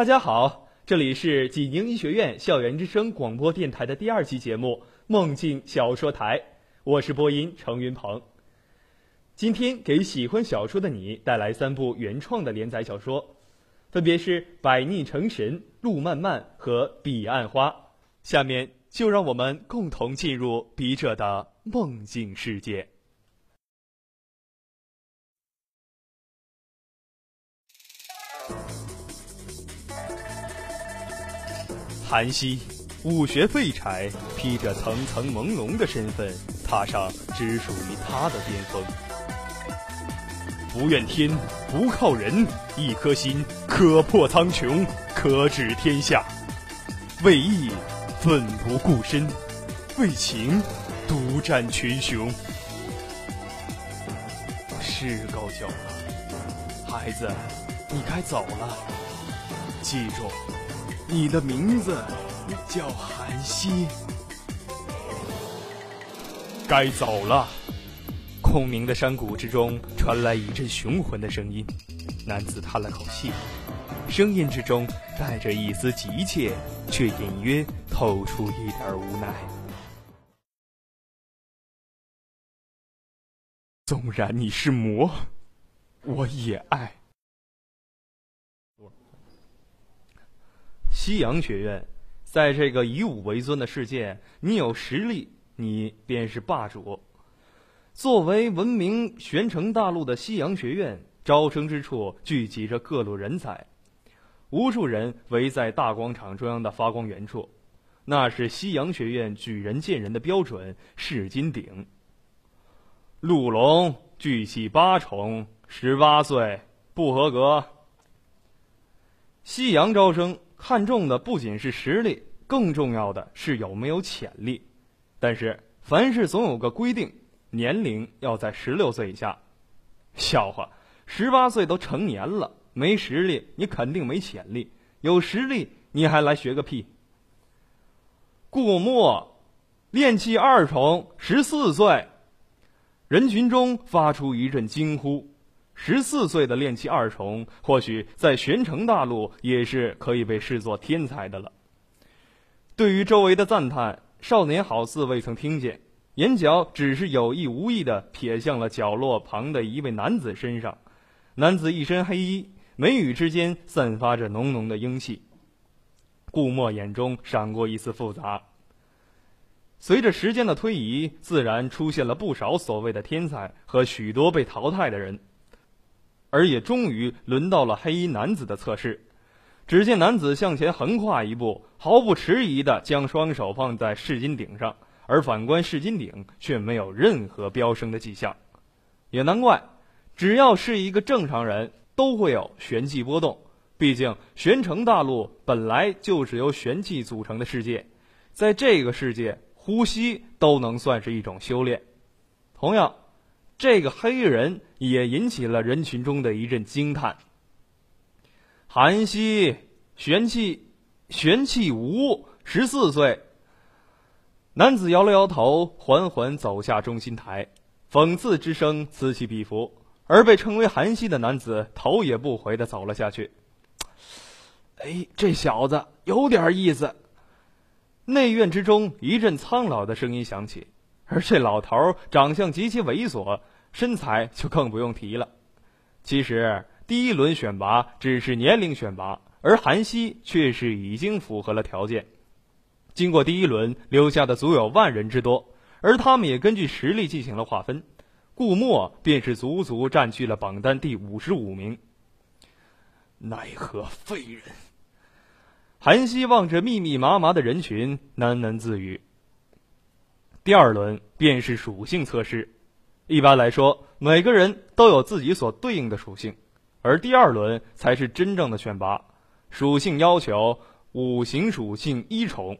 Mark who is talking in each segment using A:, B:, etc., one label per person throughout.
A: 大家好，这里是济宁医学院校园之声广播电台的第二期节目《梦境小说台》，我是播音程云鹏。今天给喜欢小说的你带来三部原创的连载小说，分别是《百逆成神》《路漫漫》和《彼岸花》。下面就让我们共同进入笔者的梦境世界。韩熙，武学废柴，披着层层朦胧的身份，踏上只属于他的巅峰。不怨天，不靠人，一颗心可破苍穹，可指天下。为义，奋不顾身；为情，独占群雄。是够久了，孩子，你该走了。记住。你的名字叫韩熙，该走了。空明的山谷之中传来一阵雄浑的声音，男子叹了口气，声音之中带着一丝急切，却隐约透出一点无奈。纵然你是魔，我也爱。西洋学院，在这个以武为尊的世界，你有实力，你便是霸主。作为闻名玄城大陆的西洋学院，招生之处聚集着各路人才，无数人围在大广场中央的发光源处，那是西洋学院举人见人的标准——试金顶。陆龙巨细八重，十八岁，不合格。西洋招生。看重的不仅是实力，更重要的是有没有潜力。但是凡事总有个规定，年龄要在十六岁以下。笑话，十八岁都成年了，没实力你肯定没潜力；有实力你还来学个屁？顾墨，练气二重，十四岁。人群中发出一阵惊呼。十四岁的练气二重，或许在玄城大陆也是可以被视作天才的了。对于周围的赞叹，少年好似未曾听见，眼角只是有意无意的瞥向了角落旁的一位男子身上。男子一身黑衣，眉宇之间散发着浓浓的英气。顾墨眼中闪过一丝复杂。随着时间的推移，自然出现了不少所谓的天才和许多被淘汰的人。而也终于轮到了黑衣男子的测试。只见男子向前横跨一步，毫不迟疑地将双手放在试金顶上，而反观试金顶却没有任何飙升的迹象。也难怪，只要是一个正常人，都会有玄气波动。毕竟玄城大陆本来就是由玄气组成的世界，在这个世界，呼吸都能算是一种修炼。同样。这个黑人也引起了人群中的一阵惊叹。韩熙，玄气，玄气无，十四岁。男子摇了摇头，缓缓走下中心台，讽刺之声此起彼伏。而被称为韩熙的男子头也不回的走了下去。哎，这小子有点意思。内院之中，一阵苍老的声音响起。而这老头长相极其猥琐，身材就更不用提了。其实第一轮选拔只是年龄选拔，而韩熙却是已经符合了条件。经过第一轮留下的足有万人之多，而他们也根据实力进行了划分。顾墨便是足足占据了榜单第五十五名。奈何废人！韩熙望着密密麻麻的人群，喃喃自语。第二轮便是属性测试，一般来说，每个人都有自己所对应的属性，而第二轮才是真正的选拔。属性要求五行属性一重，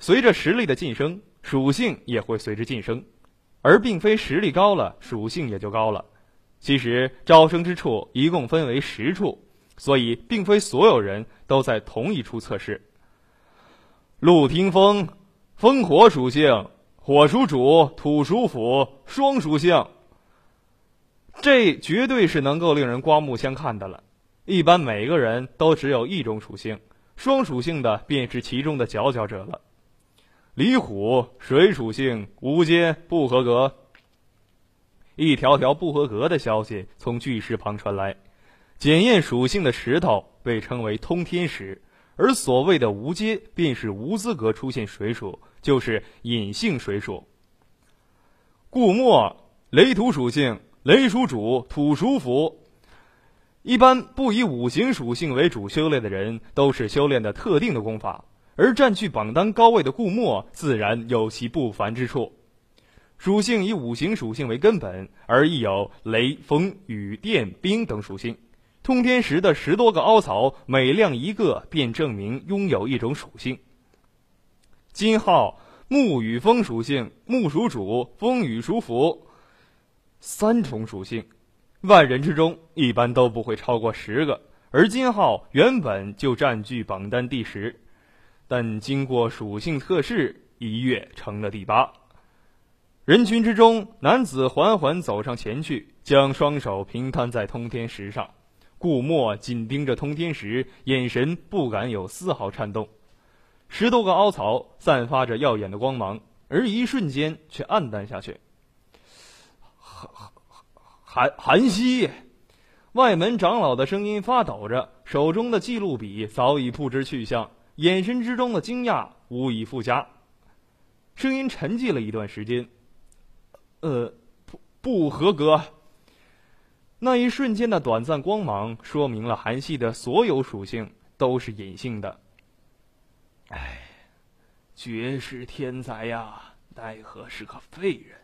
A: 随着实力的晋升，属性也会随之晋升，而并非实力高了，属性也就高了。其实招生之处一共分为十处，所以并非所有人都在同一处测试。陆听风，风火属性。火属主，土属辅，双属性。这绝对是能够令人刮目相看的了。一般每个人都只有一种属性，双属性的便是其中的佼佼者了。李虎，水属性，无阶，不合格。一条条不合格的消息从巨石旁传来。检验属性的石头被称为通天石，而所谓的无阶便是无资格出现水属，就是隐性水属。固墨，雷土属性，雷属主，土属辅。一般不以五行属性为主修炼的人，都是修炼的特定的功法，而占据榜单高位的固墨，自然有其不凡之处。属性以五行属性为根本，而亦有雷、风、雨、电、冰等属性。通天石的十多个凹槽，每亮一个，便证明拥有一种属性。金号木与风属性，木属主，风雨属辅，三重属性。万人之中，一般都不会超过十个。而金号原本就占据榜单第十，但经过属性测试，一跃成了第八。人群之中，男子缓缓走上前去，将双手平摊在通天石上。顾墨紧盯着通天石，眼神不敢有丝毫颤动。十多个凹槽散发着耀眼的光芒，而一瞬间却暗淡下去。韩韩熙，外门长老的声音发抖着，手中的记录笔早已不知去向，眼神之中的惊讶无以复加。声音沉寂了一段时间，呃，不不合格。那一瞬间的短暂光芒，说明了韩熙的所有属性都是隐性的。哎，绝世天才呀，奈何是个废人。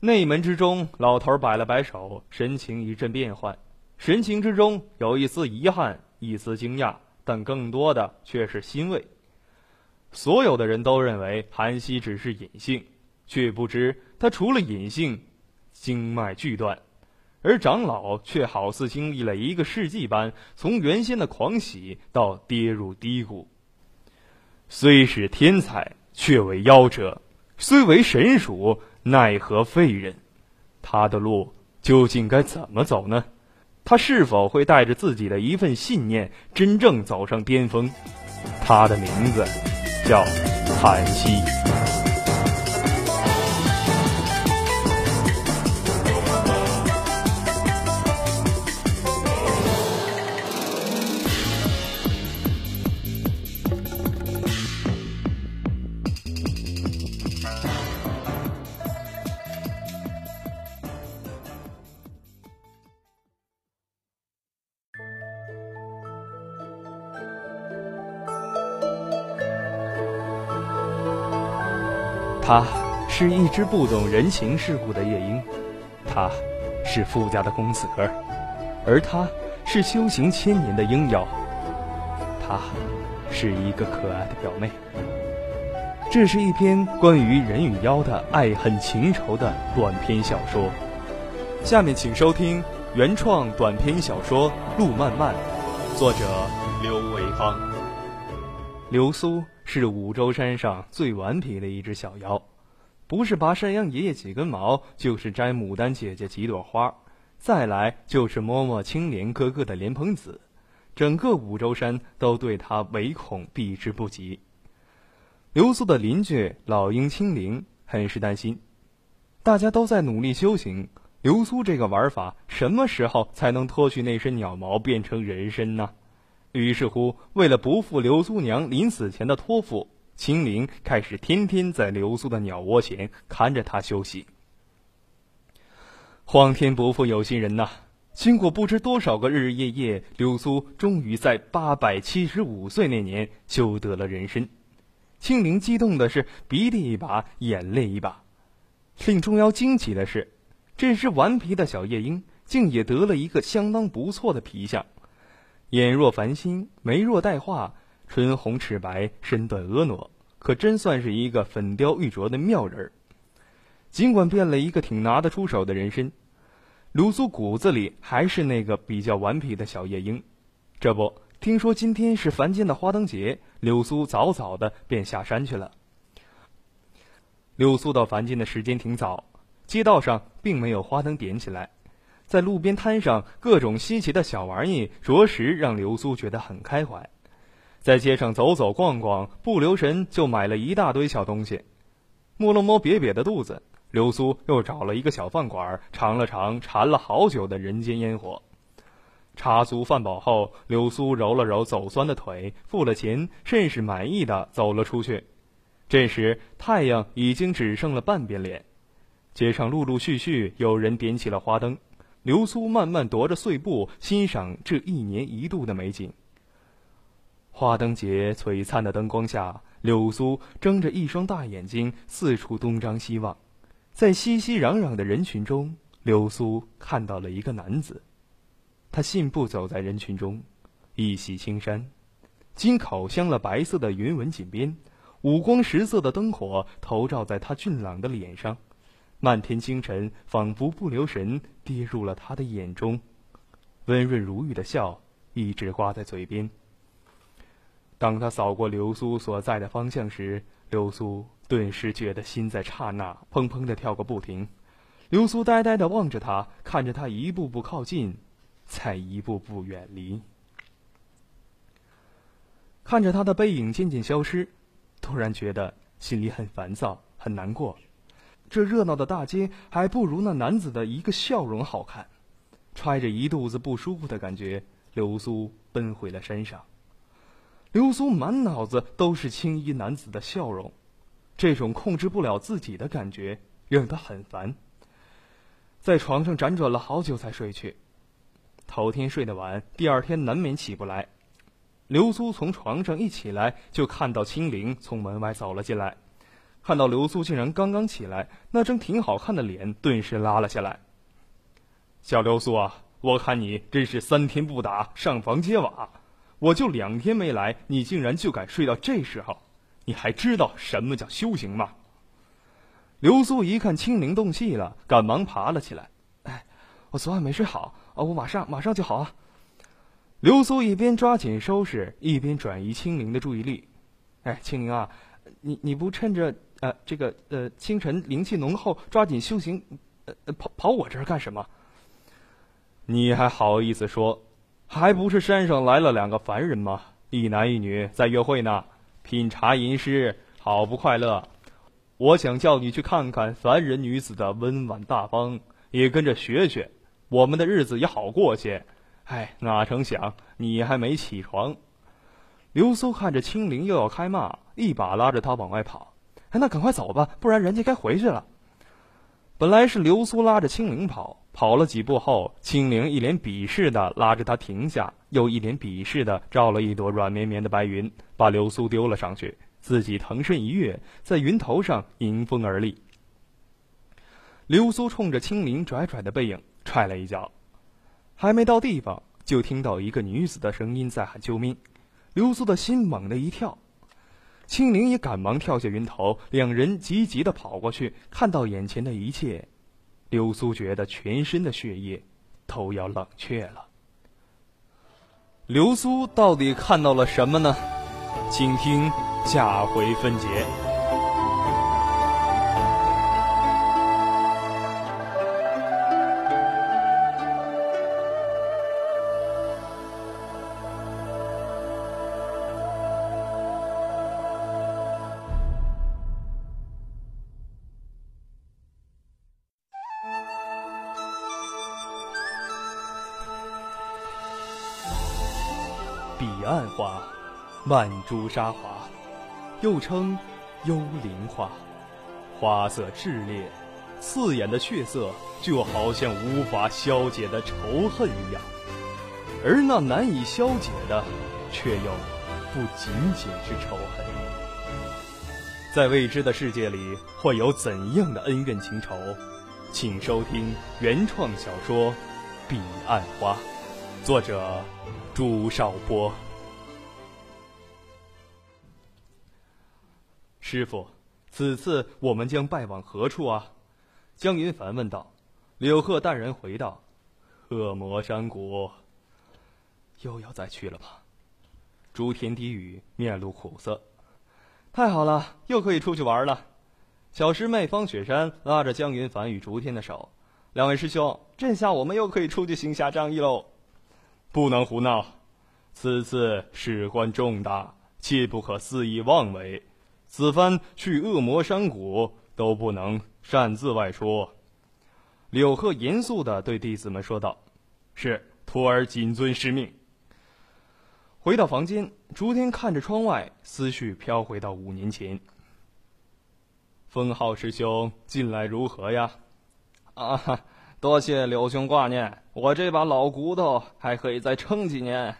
A: 内门之中，老头摆了摆手，神情一阵变幻，神情之中有一丝遗憾，一丝惊讶，但更多的却是欣慰。所有的人都认为韩熙只是隐性，却不知他除了隐性，经脉俱断，而长老却好似经历了一个世纪般，从原先的狂喜到跌入低谷。虽是天才，却为夭折；虽为神鼠。奈何废人？他的路究竟该怎么走呢？他是否会带着自己的一份信念，真正走上巅峰？他的名字叫韩熙。他是一只不懂人情世故的夜莺，他是富家的公子哥，而他是修行千年的鹰妖，他是一个可爱的表妹。这是一篇关于人与妖的爱恨情仇的短篇小说。下面请收听原创短篇小说《路漫漫》，作者刘维芳。流苏。是五洲山上最顽皮的一只小妖，不是拔山羊爷爷几根毛，就是摘牡丹姐姐几朵花，再来就是摸摸青莲哥哥的莲蓬子，整个五洲山都对他唯恐避之不及。流苏的邻居老鹰青灵很是担心，大家都在努力修行，流苏这个玩法什么时候才能脱去那身鸟毛变成人身呢？于是乎，为了不负刘苏娘临死前的托付，青灵开始天天在流苏的鸟窝前看着他休息。皇天不负有心人呐！经过不知多少个日日夜夜，流苏终于在八百七十五岁那年修得了人身。青灵激动的是鼻涕一把眼泪一把。令众妖惊奇的是，这只顽皮的小夜莺竟也得了一个相当不错的皮相。眼若繁星，眉若带画，唇红齿白，身段婀娜，可真算是一个粉雕玉琢的妙人儿。尽管变了一个挺拿得出手的人参，卢苏骨子里还是那个比较顽皮的小夜莺。这不，听说今天是凡间的花灯节，柳苏早早的便下山去了。柳苏到凡间的时间挺早，街道上并没有花灯点起来。在路边摊上各种稀奇的小玩意，着实让流苏觉得很开怀。在街上走走逛逛，不留神就买了一大堆小东西。摸了摸瘪瘪的肚子，流苏又找了一个小饭馆，尝了尝馋了好久的人间烟火。茶足饭饱后，流苏揉了揉走酸的腿，付了钱，甚是满意的走了出去。这时，太阳已经只剩了半边脸，街上陆陆续续有人点起了花灯。流苏慢慢踱着碎步，欣赏这一年一度的美景。花灯节璀璨的灯光下，流苏睁着一双大眼睛，四处东张西望。在熙熙攘攘的人群中，流苏看到了一个男子。他信步走在人群中，一袭青衫，金口镶了白色的云纹锦边，五光十色的灯火投照在他俊朗的脸上。漫天星辰仿佛不留神跌入了他的眼中，温润如玉的笑一直挂在嘴边。当他扫过流苏所在的方向时，流苏顿时觉得心在刹那砰砰的跳个不停。流苏呆呆的望着他，看着他一步步靠近，再一步步远离，看着他的背影渐渐消失，突然觉得心里很烦躁，很难过。这热闹的大街还不如那男子的一个笑容好看。揣着一肚子不舒服的感觉，流苏奔回了山上。流苏满脑子都是青衣男子的笑容，这种控制不了自己的感觉让他很烦。在床上辗转了好久才睡去。头天睡得晚，第二天难免起不来。流苏从床上一起来，就看到青灵从门外走了进来。看到流苏竟然刚刚起来，那张挺好看的脸顿时拉了下来。小流苏啊，我看你真是三天不打上房揭瓦，我就两天没来，你竟然就敢睡到这时候，你还知道什么叫修行吗？流苏一看青灵动气了，赶忙爬了起来。哎，我昨晚没睡好，哦，我马上马上就好啊。流苏一边抓紧收拾，一边转移青灵的注意力。哎，青灵啊，你你不趁着。呃，这个呃，清晨灵气浓厚，抓紧修行，呃，跑跑我这儿干什么？你还好意思说？还不是山上来了两个凡人吗？一男一女在约会呢，品茶吟诗，好不快乐。我想叫你去看看凡人女子的温婉大方，也跟着学学，我们的日子也好过些。哎，哪成想你还没起床。刘苏看着青灵又要开骂，一把拉着他往外跑。哎，那赶快走吧，不然人家该回去了。本来是流苏拉着青灵跑，跑了几步后，青灵一脸鄙视的拉着他停下，又一脸鄙视的照了一朵软绵绵的白云，把流苏丢了上去，自己腾身一跃，在云头上迎风而立。流苏冲着青灵拽拽的背影踹了一脚，还没到地方，就听到一个女子的声音在喊救命，流苏的心猛地一跳。青灵也赶忙跳下云头，两人急急地跑过去，看到眼前的一切，流苏觉得全身的血液都要冷却了。流苏到底看到了什么呢？请听下回分解。曼珠沙华，又称幽灵花，花色炽烈，刺眼的血色就好像无法消解的仇恨一样，而那难以消解的，却又不仅仅是仇恨。在未知的世界里，会有怎样的恩怨情仇？请收听原创小说《彼岸花》，作者。朱少波，师傅，此次我们将拜往何处啊？江云凡问道。柳鹤淡然回道：“恶魔山谷。”又要再去了吧？朱天低语，面露苦涩。太好了，又可以出去玩了。小师妹方雪山拉着江云凡与竹天的手，两位师兄，这下我们又可以出去行侠仗义喽！不能胡闹，此次事关重大，切不可肆意妄为。此番去恶魔山谷都不能擅自外出。柳鹤严肃的对弟子们说道：“是，徒儿谨遵师命。”回到房间，竹天看着窗外，思绪飘回到五年前。封号师兄近来如何呀？
B: 啊哈，多谢柳兄挂念，我这把老骨头还可以再撑几年。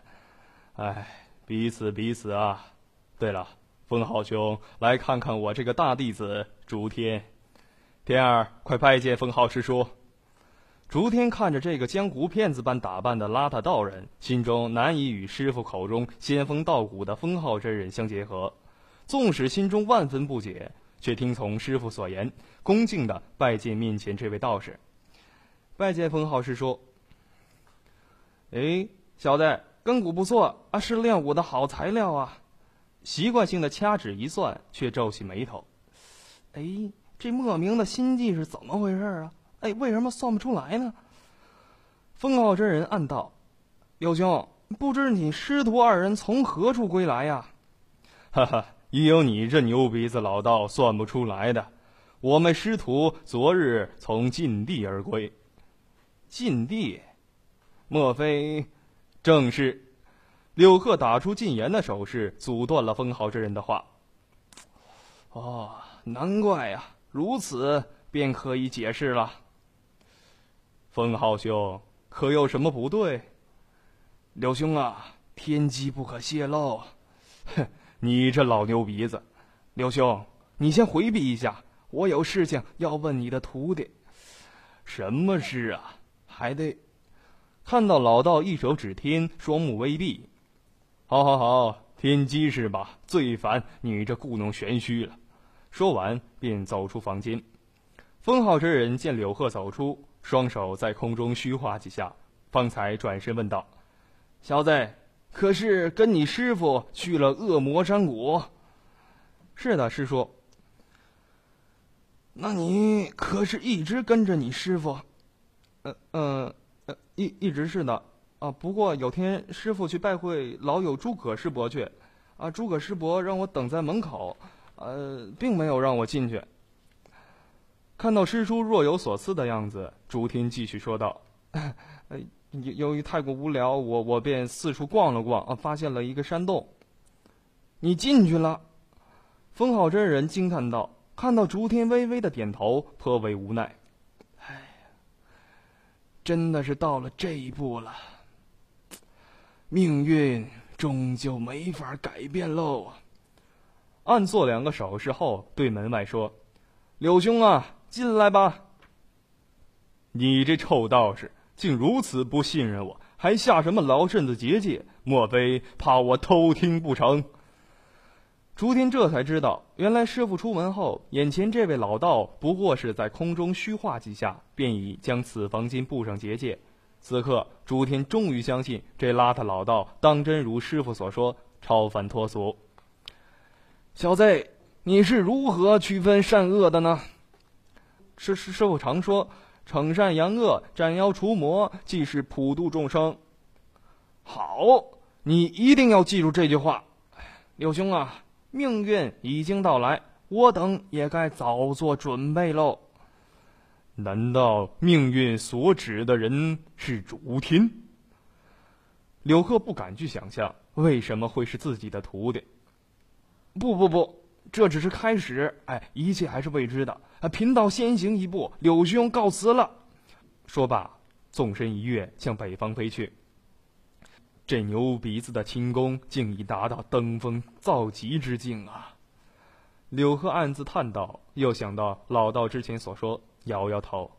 A: 哎，彼此彼此啊。对了，封浩兄，来看看我这个大弟子竹天。天儿，快拜见封浩师叔。竹天看着这个江湖骗子般打扮的邋遢道人，心中难以与师傅口中仙风道骨的封号真人相结合。纵使心中万分不解，却听从师傅所言，恭敬的拜见面前这位道士。拜见封浩师叔。
B: 哎，小子，根骨不错啊，是练武的好材料啊。
A: 习惯性的掐指一算，却皱起眉头。
B: 哎，这莫名的心计是怎么回事啊？哎，为什么算不出来呢？
A: 封号真人暗道：“
B: 柳兄，不知你师徒二人从何处归来呀？”
A: 哈哈，也有你这牛鼻子老道算不出来的。我们师徒昨日从禁地而归。
B: 禁地？
A: 莫非？正是。柳鹤打出禁言的手势，阻断了封浩真人的话。
B: 哦，难怪呀，如此便可以解释了。
A: 封浩兄，可有什么不对？
B: 柳兄啊，天机不可泄露。
A: 哼，你这老牛鼻子！
B: 柳兄，你先回避一下，我有事情要问你的徒弟。
A: 什么事啊？
B: 还得……
A: 看到老道一手指天，双目微闭。好，好，好，天机是吧？最烦你这故弄玄虚了。说完，便走出房间。封号之人见柳鹤走出。双手在空中虚画几下，方才转身问道：“
B: 小子，可是跟你师傅去了恶魔山谷？”“
A: 是的，师叔。”“
B: 那你可是一直跟着你师傅？”“
A: 呃，呃，呃，一一直是的。啊，不过有天师傅去拜会老友诸葛师伯去，啊，诸葛师伯让我等在门口，呃，并没有让我进去。”看到师叔若有所思的样子，竹天继续说道：“由由于太过无聊，我我便四处逛了逛，啊，发现了一个山洞。
B: 你进去了？”
A: 封号真人惊叹道。看到竹天微微的点头，颇为无奈：“
B: 哎呀，真的是到了这一步了，命运终究没法改变喽。”
A: 暗做两个手势后，对门外说：“柳兄啊。”进来吧。你这臭道士竟如此不信任我，还下什么老身子结界？莫非怕我偷听不成？朱天这才知道，原来师傅出门后，眼前这位老道不过是在空中虚化几下，便已将此房间布上结界。此刻，朱天终于相信这邋遢老道当真如师傅所说，超凡脱俗。
B: 小子，你是如何区分善恶的呢？
A: 师师师傅常说：“惩善扬恶，斩妖除魔，即是普度众生。”
B: 好，你一定要记住这句话。柳兄啊，命运已经到来，我等也该早做准备喽。
A: 难道命运所指的人是主天？柳鹤不敢去想象，为什么会是自己的徒弟？
B: 不不不。这只是开始，哎，一切还是未知的。啊，贫道先行一步，柳兄告辞了。
A: 说罢，纵身一跃，向北方飞去。这牛鼻子的轻功，竟已达到登峰造极之境啊！柳鹤暗自叹道，又想到老道之前所说，摇摇头：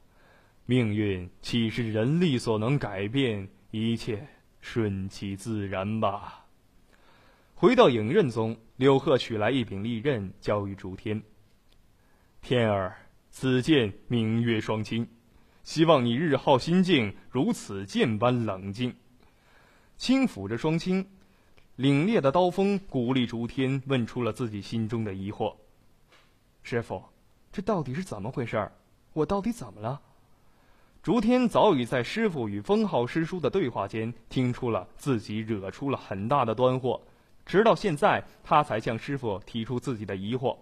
A: 命运岂是人力所能改变？一切顺其自然吧。回到影刃宗。柳鹤取来一柄利刃，交于竹天。天儿，此剑明月双清，希望你日后心境如此剑般冷静。轻抚着双清，凛冽的刀锋鼓励竹天问出了自己心中的疑惑：“师傅，这到底是怎么回事儿？我到底怎么了？”
C: 竹天早已在师傅与封号师叔的对话间听出了自己惹出了很大的端祸，直到现在，他才向师傅提出自己的疑惑。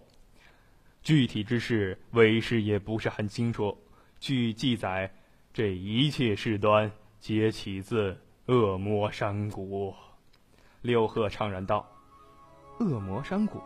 C: 具体之事，为师也不是很清楚。据记载，这一切事端皆起自恶魔山谷。六鹤怅然道：“恶魔山谷。”